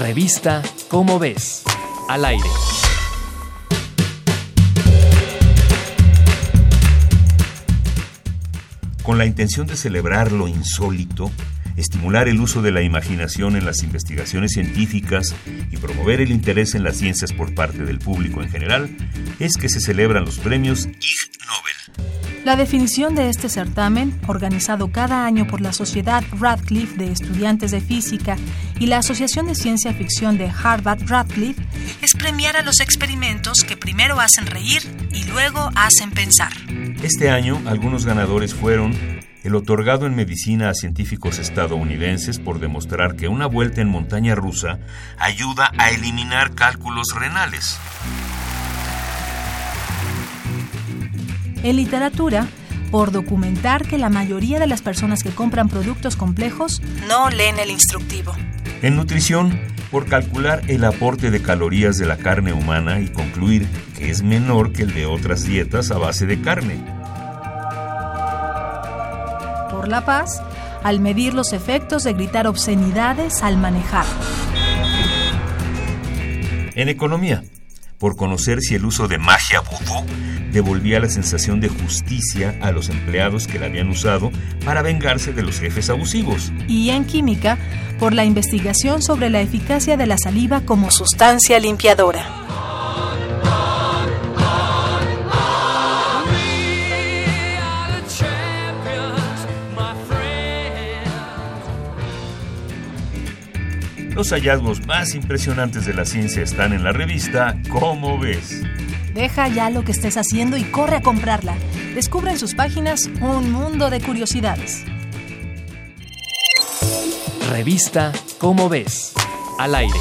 Revista Cómo ves, al aire. Con la intención de celebrar lo insólito, estimular el uso de la imaginación en las investigaciones científicas y promover el interés en las ciencias por parte del público en general, es que se celebran los premios Ig Nobel. La definición de este certamen, organizado cada año por la Sociedad Radcliffe de Estudiantes de Física y la Asociación de Ciencia Ficción de Harvard Radcliffe, es premiar a los experimentos que primero hacen reír y luego hacen pensar. Este año, algunos ganadores fueron el otorgado en medicina a científicos estadounidenses por demostrar que una vuelta en montaña rusa ayuda a eliminar cálculos renales. En literatura, por documentar que la mayoría de las personas que compran productos complejos no leen el instructivo. En nutrición, por calcular el aporte de calorías de la carne humana y concluir que es menor que el de otras dietas a base de carne. Por la paz, al medir los efectos de gritar obscenidades al manejar. En economía, por conocer si el uso de magia vudú devolvía la sensación de justicia a los empleados que la habían usado para vengarse de los jefes abusivos. Y en química, por la investigación sobre la eficacia de la saliva como sustancia limpiadora. Los hallazgos más impresionantes de la ciencia están en la revista ¿Cómo ves? Deja ya lo que estés haciendo y corre a comprarla. Descubre en sus páginas un mundo de curiosidades. Revista ¿Cómo ves? Al aire.